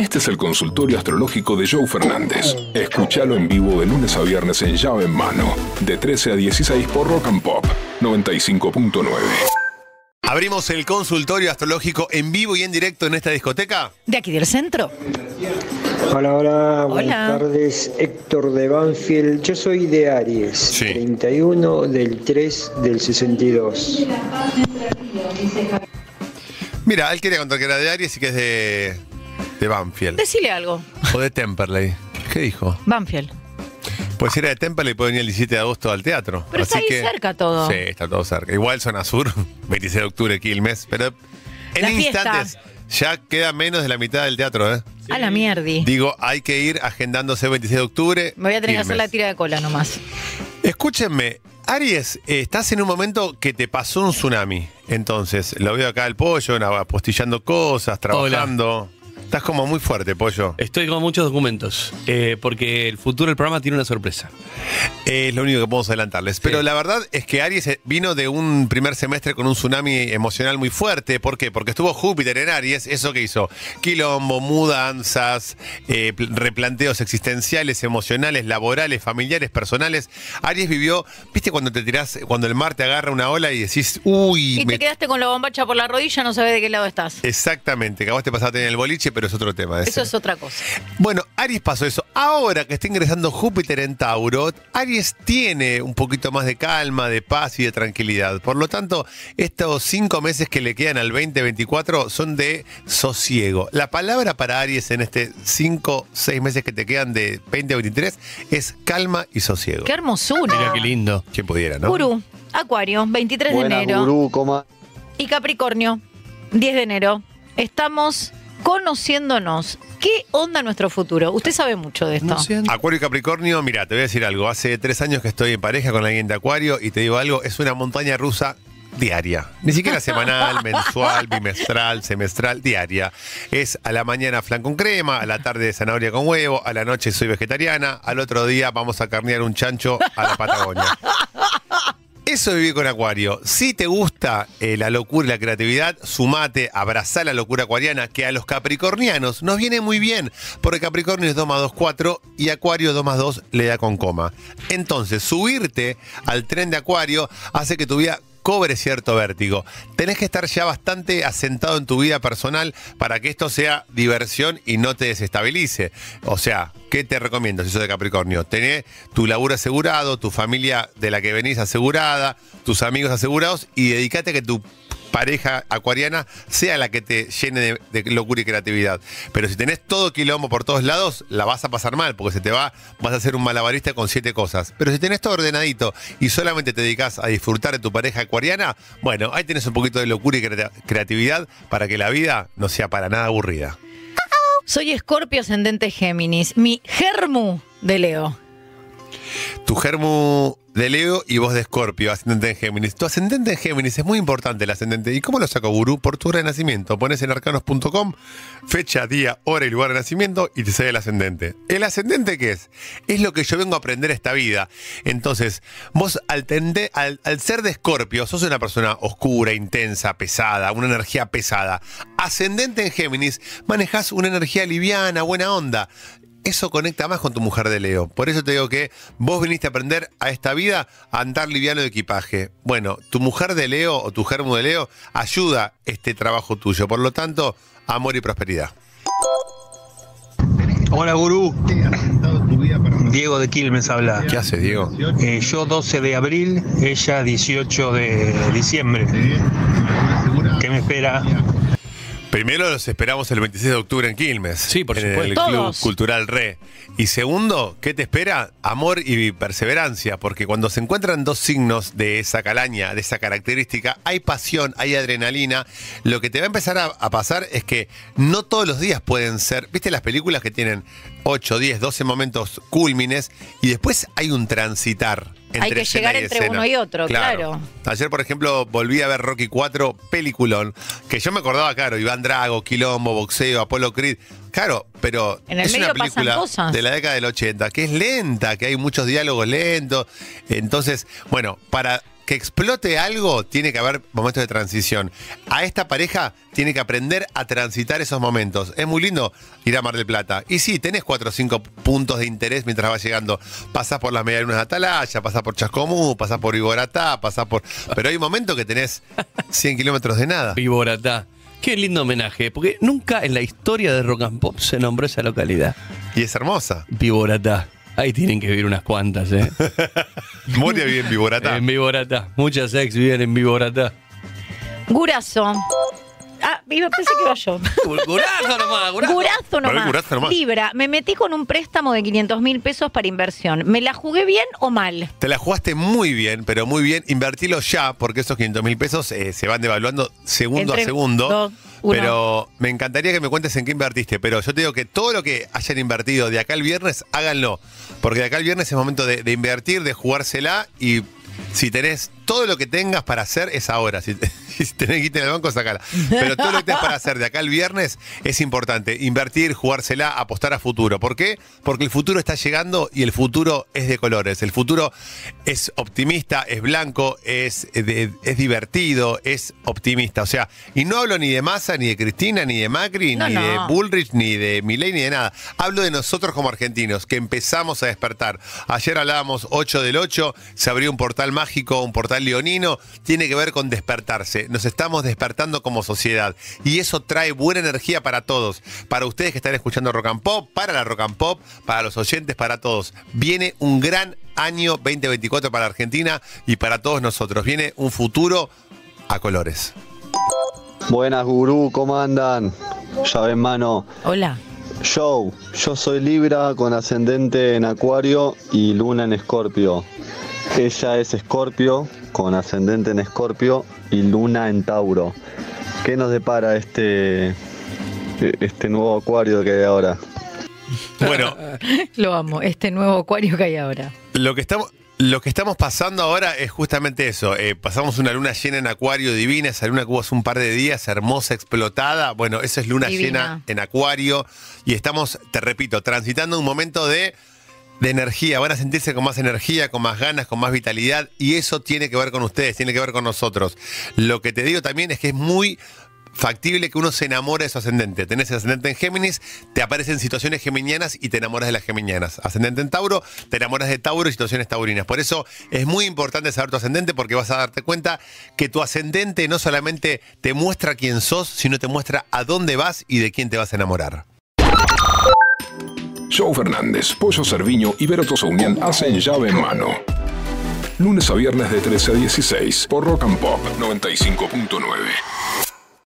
Este es el consultorio astrológico de Joe Fernández. Escúchalo en vivo de lunes a viernes en llave en mano, de 13 a 16 por Rock and Pop 95.9. Abrimos el consultorio astrológico en vivo y en directo en esta discoteca. De aquí del centro. Hola, hola, buenas Hola. tardes. Héctor de Banfield. Yo soy de Aries, Sí. 31 del 3 del 62. Mira, él quería contar que era de Aries y que es de, de Banfield. Decile algo. O de Temperley. ¿Qué dijo? Banfield. Pues si era de Temperley puede venir el 17 de agosto al teatro. Pero está ahí que- cerca todo. Sí, está todo cerca. Igual zona sur, 26 de octubre, Quilmes. Pero en La instantes ya queda menos de la mitad del teatro, ¿eh? A la mierdi. Digo, hay que ir agendándose 26 de octubre. Me voy a tener que hacer la tira de cola nomás. Escúchenme, Aries, eh, estás en un momento que te pasó un tsunami. Entonces, lo veo acá el pollo, apostillando cosas, trabajando. Estás como muy fuerte, pollo. Estoy con muchos documentos, eh, porque el futuro del programa tiene una sorpresa. Es lo único que podemos adelantarles. Pero Sí. la verdad es que Aries vino de un primer semestre con un tsunami emocional muy fuerte. ¿Por qué? Porque estuvo Júpiter en Aries. ¿Eso que hizo? Quilombo, mudanzas, eh, pl- replanteos existenciales, emocionales, laborales, familiares, personales. Aries vivió, ¿viste cuando te tirás, cuando el mar te agarra una ola y decís, uy, Y me- te quedaste con la bombacha por la rodilla, no sabes de qué lado estás. Exactamente, que a vos te pasaste en el boliche, pero es otro tema. ese. Eso es otra cosa. Bueno, Aries pasó eso. Ahora que está ingresando Júpiter en Tauro, Aries tiene un poquito más de calma, de paz y de tranquilidad. Por lo tanto, estos cinco meses que le quedan al 2024 son de sosiego. La palabra para Aries en este cinco, seis meses que te quedan de 2023 es calma y sosiego. Qué hermosura. Mira qué lindo. Quien pudiera, ¿no? Gurú, Acuario, 23 de enero. gurú, ¿cómo Y Capricornio, 10 de enero. Estamos conociéndonos. ¿Qué onda nuestro futuro? Usted sabe mucho de esto. Acuario y Capricornio, mira, te voy a decir algo. Hace tres años que estoy en pareja con alguien de Acuario y te digo algo, es una montaña rusa diaria. Ni siquiera semanal, mensual, bimestral, semestral, diaria. Es a la mañana flan con crema, a la tarde zanahoria con huevo, a la noche soy vegetariana, al otro día vamos a carnear un chancho a la Patagonia. Eso es vivir con Acuario. Si te gusta eh, la locura y la creatividad, sumate, abrazá la locura acuariana, que a los capricornianos nos viene muy bien, porque Capricornio es 2 más 2, 4 y Acuario 2 más 2 le da con coma. Entonces, subirte al tren de Acuario hace que tu vida cobre cierto vértigo. Tenés que estar ya bastante asentado en tu vida personal para que esto sea diversión y no te desestabilice. O sea, ¿qué te recomiendo si sos de Capricornio? Tener tu laburo asegurado, tu familia de la que venís asegurada, tus amigos asegurados y dedícate a que tu pareja acuariana sea la que te llene de, locura y creatividad. Pero si tenés todo quilombo por todos lados, la vas a pasar mal, porque se te va, vas a ser un malabarista con siete cosas. Pero si tenés todo ordenadito y solamente te dedicas a disfrutar de tu pareja acuariana, bueno, ahí tenés un poquito de locura y crea- creatividad para que la vida no sea para nada aburrida. Soy Escorpio ascendente Géminis. Mi germu de Leo. Tu germu de Leo y vos de Escorpio, ascendente en Géminis. Tu ascendente en Géminis es muy importante el ascendente. ¿Y cómo lo saco, gurú? Por tu hora de nacimiento. Pones en arcanos.com fecha, día, hora y lugar de nacimiento y te sale el ascendente. ¿El ascendente qué es? Es lo que yo vengo a aprender esta vida. Entonces, vos al ser de Escorpio, sos una persona oscura, intensa, pesada, una energía pesada. Ascendente en Géminis, manejas una energía liviana, buena onda eso conecta más con tu mujer de Leo. Por eso te digo que vos viniste a aprender a esta vida a andar liviano de equipaje. Bueno, tu mujer de Leo o tu germo de Leo ayuda este trabajo tuyo. Por lo tanto, amor y prosperidad. Hola gurú, Diego de Quilmes habla. ¿Qué hace, Diego? Eh, yo 12 de abril, ella 18 de diciembre. ¿Qué me espera? Primero los esperamos el 26 de octubre en Quilmes. Sí, por en el. Club Todos. Cultural Re. Y segundo, ¿qué te espera? Amor y perseverancia, porque cuando se encuentran dos signos de esa calaña, de esa característica, hay pasión, hay adrenalina. Lo que te va a empezar a, a pasar es que no todos los días pueden ser, ¿viste las películas que tienen 8, 10, 12 momentos cúlmines y después hay un transitar? Hay que llegar entre escena. uno y otro, claro. Ayer, por ejemplo, volví a ver Rocky 4, peliculón, que yo me acordaba, claro, Iván Drago, Quilombo, boxeo, Apolo Creed. Claro, pero En el es una medio pasan película cosas. de la década del 80, que es lenta, que hay muchos diálogos lentos. Entonces, bueno, para que explote algo, tiene que haber momentos de transición. A esta pareja tiene que aprender a transitar esos momentos. Es muy lindo ir a Mar del Plata. Y sí, tenés cuatro o cinco puntos de interés mientras vas llegando. Pasás por las medialunas de Atalaya, pasás por Chascomú, pasás por Iboratá, pasás por... Pero hay momentos que tenés 100 kilómetros de nada. Viboratá. Qué lindo homenaje, porque nunca en la historia de Rock and Pop se nombró esa localidad. Y es hermosa. Viboratá. Ahí tienen que vivir unas cuantas, ¿eh? Moria vive en Viboratá. En Viboratá. Muchas ex viven en Viboratá. Gurazo. Ah, iba, pensé que iba yo. Gurazo nomás, gurazo. Gurazo nomás. Gurazo nomás. Libra, me metí con un préstamo de 500 mil pesos para inversión. ¿Me la jugué bien o mal? Te la jugaste muy bien, pero muy bien. Invertilo ya, porque esos 500 mil pesos eh, se van devaluando segundo Entre a segundo. dos, uno. pero me encantaría que me cuentes en qué invertiste. Pero yo te digo que todo lo que hayan invertido de acá al viernes, háganlo. Porque de acá al viernes es momento de, de invertir, de jugársela y si tenés todo lo que tengas para hacer es ahora. Si, si tenés guita en el banco, sacala. Pero todo lo que tenés para hacer de acá al viernes es importante. Invertir, jugársela, apostar a futuro. ¿Por qué? Porque el futuro está llegando y el futuro es de colores. El futuro es optimista, es blanco, es, de- es divertido, es optimista. O sea, y no hablo ni de Massa, ni de Cristina, ni de Macri, No, ni no. de Bullrich, ni de Milei, ni de nada. Hablo de nosotros como argentinos, que empezamos a despertar. Ayer hablábamos 8 del 8, se abrió un portal mágico, un portal leonino, tiene que ver con despertarse. Nos estamos despertando como sociedad. Y eso trae buena energía para todos. Para ustedes que están escuchando Rock and Pop, para la Rock and Pop, para los oyentes, para todos. Viene un gran año 2024 para Argentina y para todos nosotros. Viene un futuro a colores. Buenas gurú, ¿cómo andan? Llave en mano. Hola. Show, yo soy Libra con ascendente en Acuario y Luna en Escorpio. Ella es Escorpio con ascendente en Escorpio y Luna en Tauro. ¿Qué nos depara este, este nuevo Acuario que hay ahora? Bueno, Lo amo, este nuevo acuario que hay ahora. Lo que estamos, lo que estamos pasando ahora es justamente eso. Eh, pasamos una luna llena en Acuario divina, esa luna que hubo hace un par de días, hermosa, explotada. Bueno, eso es luna Divina. llena en Acuario. Y estamos, te repito, transitando un momento de, de energía. Van a sentirse con más energía, con más ganas, con más vitalidad. Y eso tiene que ver con ustedes, tiene que ver con nosotros. Lo que te digo también es que es muy factible que uno se enamore de su ascendente. Tenés el ascendente en Géminis, te aparecen situaciones geminianas y te enamoras de las geminianas. Ascendente en Tauro, te enamoras de Tauro y situaciones taurinas. Por eso es muy importante saber tu ascendente porque vas a darte cuenta que tu ascendente no solamente te muestra quién sos, sino te muestra a dónde vas y de quién te vas a enamorar. Joe Fernández, Pollo Cerviño y Vero Tosaunian hacen llave en mano. Lunes a viernes de 13 a 16 por Rock and Pop 95.9.